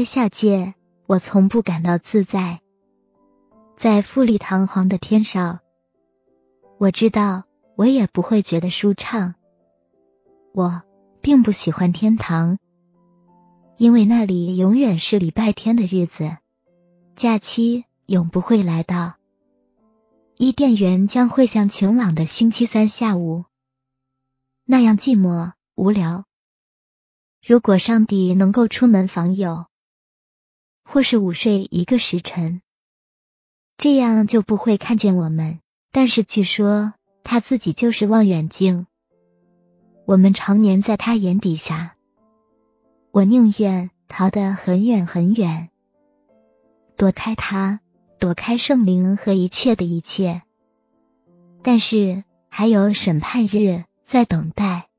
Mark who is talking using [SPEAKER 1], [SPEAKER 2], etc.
[SPEAKER 1] 在下界，我从不感到自在。在富丽堂皇的天上，我知道我也不会觉得舒畅。我并不喜欢天堂，因为那里永远是礼拜天的日子，假期永不会来到。伊甸园将会像晴朗的星期三下午那样寂寞无聊。如果上帝能够出门访友，或是午睡一个时辰，这样就不会看见我们。但是据说他自己就是望远镜，我们常年在他眼底下。我宁愿逃得很远很远，躲开他。躲开圣灵和一切的一切，但是还有审判日在等待。